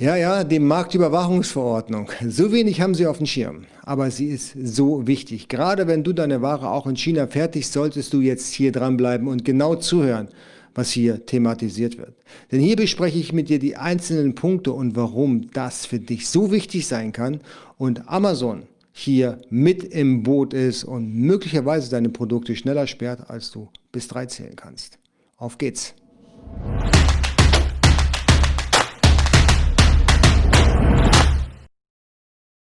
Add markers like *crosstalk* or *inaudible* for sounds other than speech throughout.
Ja, ja, die Marktüberwachungsverordnung. So wenig haben sie auf dem Schirm. Aber sie ist so wichtig. Gerade wenn du deine Ware auch in China fertigst, solltest du jetzt hier dranbleiben und genau zuhören, was hier thematisiert wird. Denn hier bespreche ich mit dir die einzelnen Punkte und warum das für dich so wichtig sein kann und Amazon hier mit im Boot ist und möglicherweise deine Produkte schneller sperrt, als du bis drei zählen kannst. Auf geht's!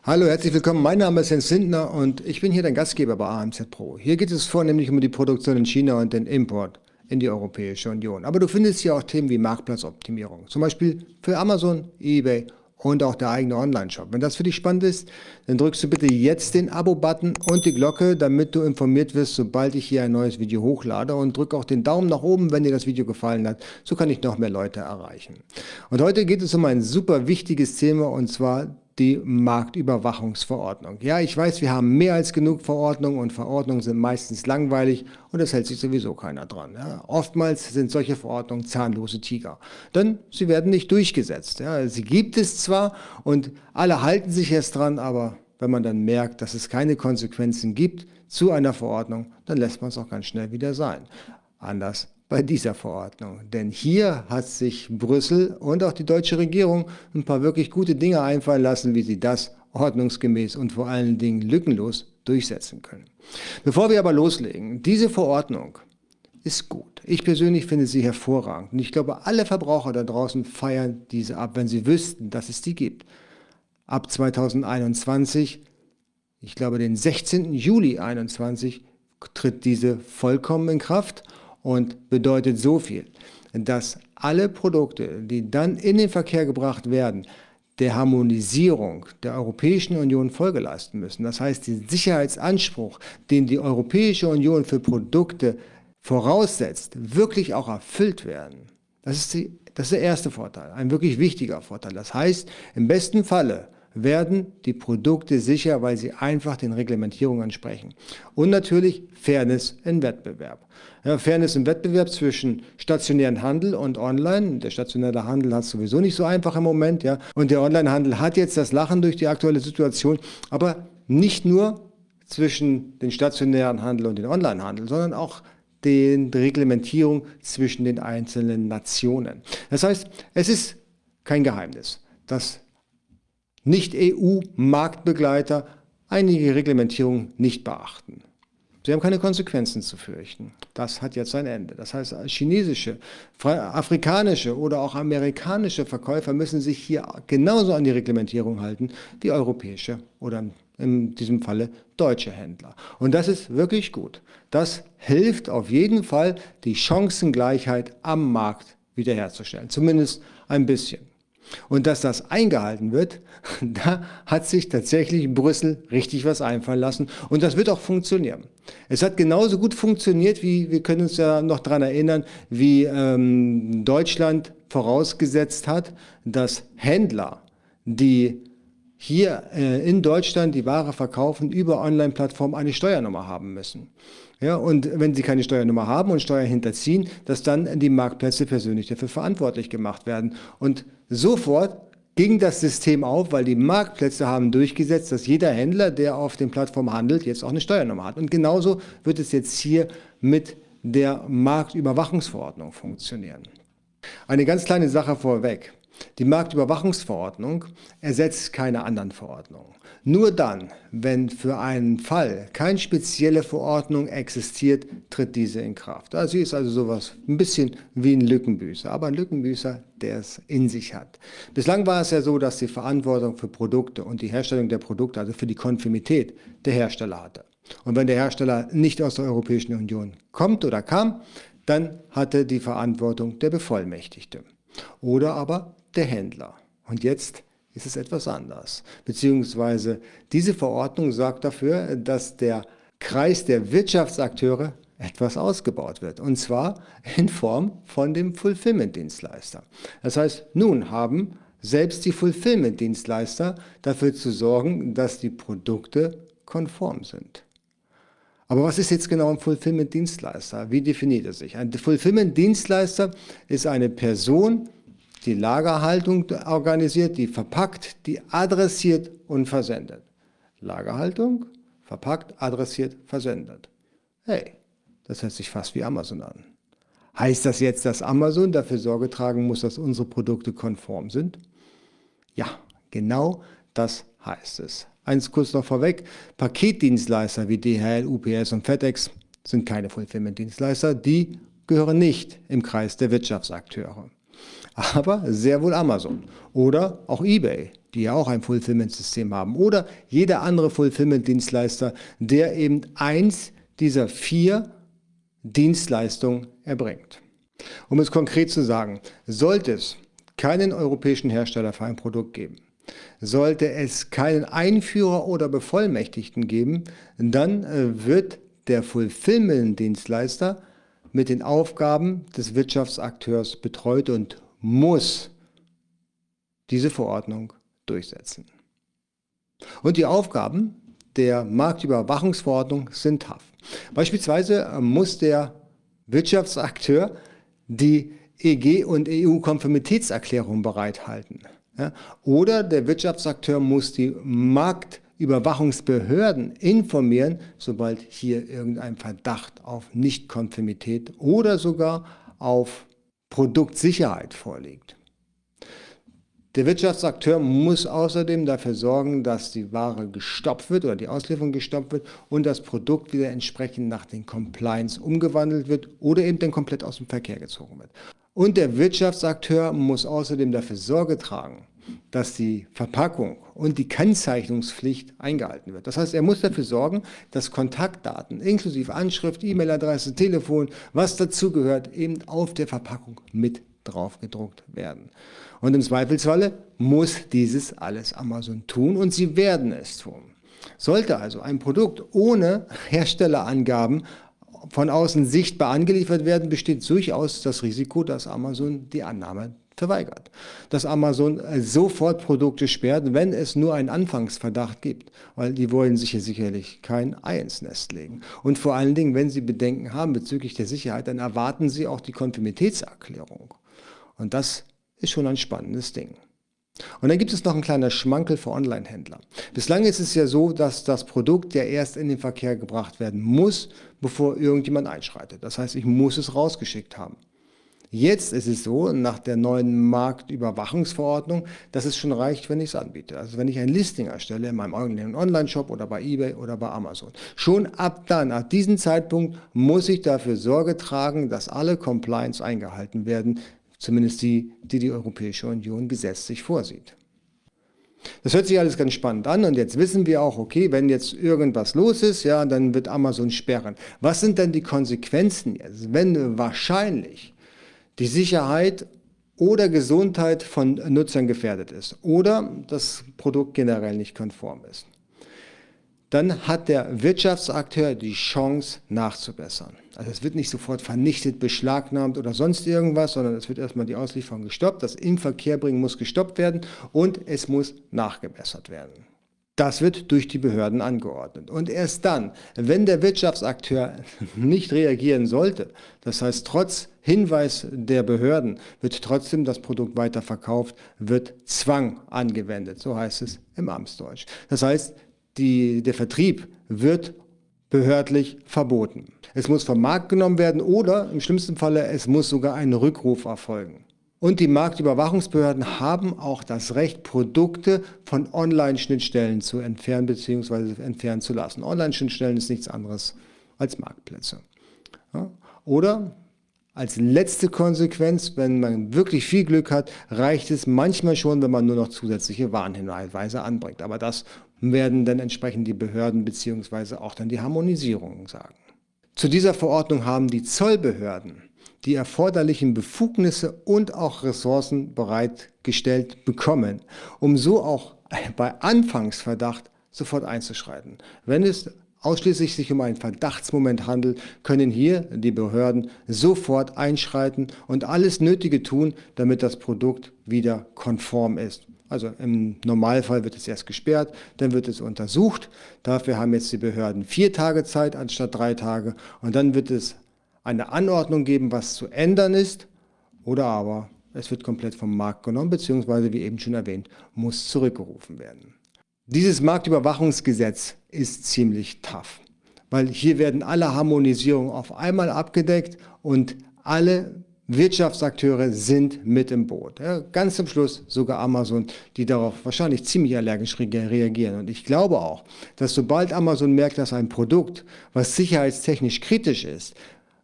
Hallo, herzlich willkommen. Mein Name ist Jens Sindner und ich bin hier dein Gastgeber bei AMZ Pro. Hier geht es vornehmlich um die Produktion in China und den Import in die Europäische Union. Aber du findest hier auch Themen wie Marktplatzoptimierung, zum Beispiel für Amazon, eBay und auch der eigene Online-Shop. Wenn das für dich spannend ist, dann drückst du bitte jetzt den Abo-Button und die Glocke, damit du informiert wirst, sobald ich hier ein neues Video hochlade und drück auch den Daumen nach oben, wenn dir das Video gefallen hat. So kann ich noch mehr Leute erreichen. Und heute geht es um ein super wichtiges Thema und zwar die Marktüberwachungsverordnung. Ja, ich weiß, wir haben mehr als genug Verordnungen und Verordnungen sind meistens langweilig und es hält sich sowieso keiner dran. Ja. Oftmals sind solche Verordnungen zahnlose Tiger, denn sie werden nicht durchgesetzt. Ja. Sie gibt es zwar und alle halten sich erst dran, aber wenn man dann merkt, dass es keine Konsequenzen gibt zu einer Verordnung, dann lässt man es auch ganz schnell wieder sein. Anders bei dieser Verordnung. Denn hier hat sich Brüssel und auch die deutsche Regierung ein paar wirklich gute Dinge einfallen lassen, wie sie das ordnungsgemäß und vor allen Dingen lückenlos durchsetzen können. Bevor wir aber loslegen, diese Verordnung ist gut. Ich persönlich finde sie hervorragend und ich glaube, alle Verbraucher da draußen feiern diese ab, wenn sie wüssten, dass es die gibt. Ab 2021, ich glaube den 16. Juli 2021, tritt diese vollkommen in Kraft und bedeutet so viel, dass alle Produkte, die dann in den Verkehr gebracht werden, der Harmonisierung der Europäischen Union Folge leisten müssen. Das heißt, den Sicherheitsanspruch, den die Europäische Union für Produkte voraussetzt, wirklich auch erfüllt werden. Das ist, die, das ist der erste Vorteil, ein wirklich wichtiger Vorteil. Das heißt, im besten Falle werden die Produkte sicher, weil sie einfach den Reglementierungen entsprechen. Und natürlich Fairness im Wettbewerb. Ja, Fairness im Wettbewerb zwischen stationären Handel und Online. Der stationäre Handel hat es sowieso nicht so einfach im Moment. Ja. Und der Onlinehandel hat jetzt das Lachen durch die aktuelle Situation. Aber nicht nur zwischen den stationären Handel und den Onlinehandel, sondern auch den Reglementierung zwischen den einzelnen Nationen. Das heißt, es ist kein Geheimnis, dass nicht-EU-Marktbegleiter einige Reglementierungen nicht beachten. Sie haben keine Konsequenzen zu fürchten. Das hat jetzt sein Ende. Das heißt, chinesische, afrikanische oder auch amerikanische Verkäufer müssen sich hier genauso an die Reglementierung halten wie europäische oder in diesem Falle deutsche Händler. Und das ist wirklich gut. Das hilft auf jeden Fall, die Chancengleichheit am Markt wiederherzustellen. Zumindest ein bisschen. Und dass das eingehalten wird, *laughs* da hat sich tatsächlich Brüssel richtig was einfallen lassen. Und das wird auch funktionieren. Es hat genauso gut funktioniert, wie wir können uns ja noch daran erinnern, wie ähm, Deutschland vorausgesetzt hat, dass Händler, die hier äh, in Deutschland die Ware verkaufen, über Online-Plattformen eine Steuernummer haben müssen. Ja, und wenn sie keine Steuernummer haben und Steuern hinterziehen, dass dann die Marktplätze persönlich dafür verantwortlich gemacht werden. Und sofort ging das System auf, weil die Marktplätze haben durchgesetzt, dass jeder Händler, der auf den Plattformen handelt, jetzt auch eine Steuernummer hat. Und genauso wird es jetzt hier mit der Marktüberwachungsverordnung funktionieren. Eine ganz kleine Sache vorweg. Die Marktüberwachungsverordnung ersetzt keine anderen Verordnungen. Nur dann, wenn für einen Fall keine spezielle Verordnung existiert, tritt diese in Kraft. Also sie ist also sowas ein bisschen wie ein Lückenbüßer, aber ein Lückenbüßer, der es in sich hat. Bislang war es ja so, dass die Verantwortung für Produkte und die Herstellung der Produkte, also für die Konformität, der Hersteller hatte. Und wenn der Hersteller nicht aus der Europäischen Union kommt oder kam, dann hatte die Verantwortung der Bevollmächtigte. Oder aber der Händler. Und jetzt ist es etwas anders. Beziehungsweise diese Verordnung sorgt dafür, dass der Kreis der Wirtschaftsakteure etwas ausgebaut wird. Und zwar in Form von dem Fulfillment-Dienstleister. Das heißt, nun haben selbst die Fulfillment-Dienstleister dafür zu sorgen, dass die Produkte konform sind. Aber was ist jetzt genau ein Fulfillment-Dienstleister? Wie definiert er sich? Ein Fulfillment-Dienstleister ist eine Person, die Lagerhaltung organisiert, die verpackt, die adressiert und versendet. Lagerhaltung, verpackt, adressiert, versendet. Hey, das hört sich fast wie Amazon an. Heißt das jetzt, dass Amazon dafür Sorge tragen muss, dass unsere Produkte konform sind? Ja, genau das heißt es. Eins kurz noch vorweg, Paketdienstleister wie DHL, UPS und FedEx sind keine Fulfillment-Dienstleister, die gehören nicht im Kreis der Wirtschaftsakteure. Aber sehr wohl Amazon oder auch eBay, die ja auch ein Fulfillment-System haben oder jeder andere Fulfillment-Dienstleister, der eben eins dieser vier Dienstleistungen erbringt. Um es konkret zu sagen, sollte es keinen europäischen Hersteller für ein Produkt geben, sollte es keinen Einführer oder Bevollmächtigten geben, dann äh, wird der Fulfillment-Dienstleister mit den Aufgaben des Wirtschaftsakteurs betreut und muss diese Verordnung durchsetzen. Und die Aufgaben der Marktüberwachungsverordnung sind tough. Beispielsweise muss der Wirtschaftsakteur die EG- und EU-Konformitätserklärung bereithalten. Oder der Wirtschaftsakteur muss die Marktüberwachungsbehörden informieren, sobald hier irgendein Verdacht auf Nichtkonformität oder sogar auf Produktsicherheit vorliegt. Der Wirtschaftsakteur muss außerdem dafür sorgen, dass die Ware gestoppt wird oder die Auslieferung gestoppt wird und das Produkt wieder entsprechend nach den Compliance umgewandelt wird oder eben dann komplett aus dem Verkehr gezogen wird. Und der Wirtschaftsakteur muss außerdem dafür Sorge tragen, dass die Verpackung und die Kennzeichnungspflicht eingehalten wird. Das heißt, er muss dafür sorgen, dass Kontaktdaten inklusive Anschrift, E-Mail-Adresse, Telefon, was dazugehört, eben auf der Verpackung mit drauf gedruckt werden. Und im Zweifelsfalle muss dieses alles Amazon tun und sie werden es tun. Sollte also ein Produkt ohne Herstellerangaben von außen sichtbar angeliefert werden, besteht durchaus das Risiko, dass Amazon die Annahme verweigert. Dass Amazon äh, sofort Produkte sperrt, wenn es nur einen Anfangsverdacht gibt, weil die wollen sich hier sicherlich kein Ei ins Nest legen. Und vor allen Dingen, wenn sie Bedenken haben bezüglich der Sicherheit, dann erwarten sie auch die Konformitätserklärung. Und das ist schon ein spannendes Ding. Und dann gibt es noch ein kleiner Schmankel für Online-Händler. Bislang ist es ja so, dass das Produkt ja erst in den Verkehr gebracht werden muss, bevor irgendjemand einschreitet. Das heißt, ich muss es rausgeschickt haben. Jetzt ist es so, nach der neuen Marktüberwachungsverordnung, dass es schon reicht, wenn ich es anbiete. Also wenn ich ein Listing erstelle in meinem eigenen Online-Shop oder bei eBay oder bei Amazon. Schon ab dann, ab diesem Zeitpunkt, muss ich dafür Sorge tragen, dass alle Compliance eingehalten werden, zumindest die, die die Europäische Union gesetzlich vorsieht. Das hört sich alles ganz spannend an und jetzt wissen wir auch, okay, wenn jetzt irgendwas los ist, ja, dann wird Amazon sperren. Was sind denn die Konsequenzen jetzt, wenn wahrscheinlich die Sicherheit oder Gesundheit von Nutzern gefährdet ist oder das Produkt generell nicht konform ist? Dann hat der Wirtschaftsakteur die Chance nachzubessern. Also es wird nicht sofort vernichtet, beschlagnahmt oder sonst irgendwas, sondern es wird erstmal die Auslieferung gestoppt, das Inverkehrbringen muss gestoppt werden und es muss nachgebessert werden. Das wird durch die Behörden angeordnet. Und erst dann, wenn der Wirtschaftsakteur *laughs* nicht reagieren sollte, das heißt trotz Hinweis der Behörden wird trotzdem das Produkt weiterverkauft, wird Zwang angewendet, so heißt es im Amtsdeutsch. Das heißt, die, der Vertrieb wird behördlich verboten. Es muss vom Markt genommen werden oder im schlimmsten Falle es muss sogar ein Rückruf erfolgen. Und die Marktüberwachungsbehörden haben auch das Recht, Produkte von Online-Schnittstellen zu entfernen bzw. entfernen zu lassen. Online-Schnittstellen ist nichts anderes als Marktplätze. Ja? Oder als letzte Konsequenz, wenn man wirklich viel Glück hat, reicht es manchmal schon, wenn man nur noch zusätzliche Warnhinweise anbringt. Aber das werden dann entsprechend die Behörden bzw. auch dann die Harmonisierung sagen. Zu dieser Verordnung haben die Zollbehörden die erforderlichen Befugnisse und auch Ressourcen bereitgestellt bekommen, um so auch bei Anfangsverdacht sofort einzuschreiten. Wenn es ausschließlich sich um einen Verdachtsmoment handelt, können hier die Behörden sofort einschreiten und alles Nötige tun, damit das Produkt wieder konform ist. Also im Normalfall wird es erst gesperrt, dann wird es untersucht. Dafür haben jetzt die Behörden vier Tage Zeit anstatt drei Tage. Und dann wird es eine Anordnung geben, was zu ändern ist oder aber es wird komplett vom Markt genommen, beziehungsweise wie eben schon erwähnt, muss zurückgerufen werden. Dieses Marktüberwachungsgesetz ist ziemlich tough, weil hier werden alle Harmonisierungen auf einmal abgedeckt und alle Wirtschaftsakteure sind mit im Boot. Ja, ganz zum Schluss sogar Amazon, die darauf wahrscheinlich ziemlich allergisch reagieren. Und ich glaube auch, dass sobald Amazon merkt, dass ein Produkt, was sicherheitstechnisch kritisch ist,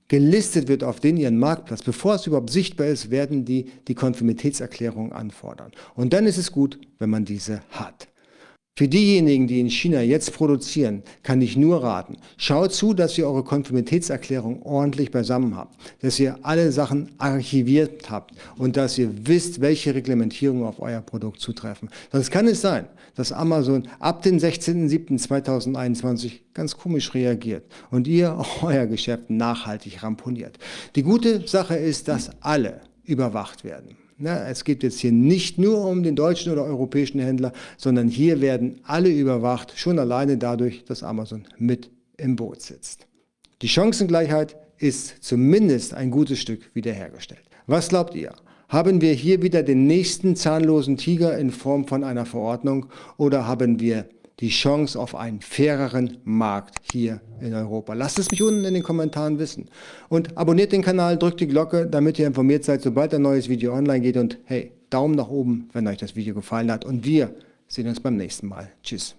gelistet wird auf den ihren Marktplatz, bevor es überhaupt sichtbar ist, werden die die Konformitätserklärung anfordern. Und dann ist es gut, wenn man diese hat. Für diejenigen, die in China jetzt produzieren, kann ich nur raten, schaut zu, dass ihr eure Konformitätserklärung ordentlich beisammen habt, dass ihr alle Sachen archiviert habt und dass ihr wisst, welche Reglementierungen auf euer Produkt zutreffen. Sonst kann es sein, dass Amazon ab dem 16.07.2021 ganz komisch reagiert und ihr *laughs* euer Geschäft nachhaltig ramponiert. Die gute Sache ist, dass alle überwacht werden. Na, es geht jetzt hier nicht nur um den deutschen oder europäischen Händler, sondern hier werden alle überwacht, schon alleine dadurch, dass Amazon mit im Boot sitzt. Die Chancengleichheit ist zumindest ein gutes Stück wiederhergestellt. Was glaubt ihr? Haben wir hier wieder den nächsten zahnlosen Tiger in Form von einer Verordnung oder haben wir die Chance auf einen faireren Markt hier in Europa. Lasst es mich unten in den Kommentaren wissen. Und abonniert den Kanal, drückt die Glocke, damit ihr informiert seid, sobald ein neues Video online geht. Und hey, Daumen nach oben, wenn euch das Video gefallen hat. Und wir sehen uns beim nächsten Mal. Tschüss.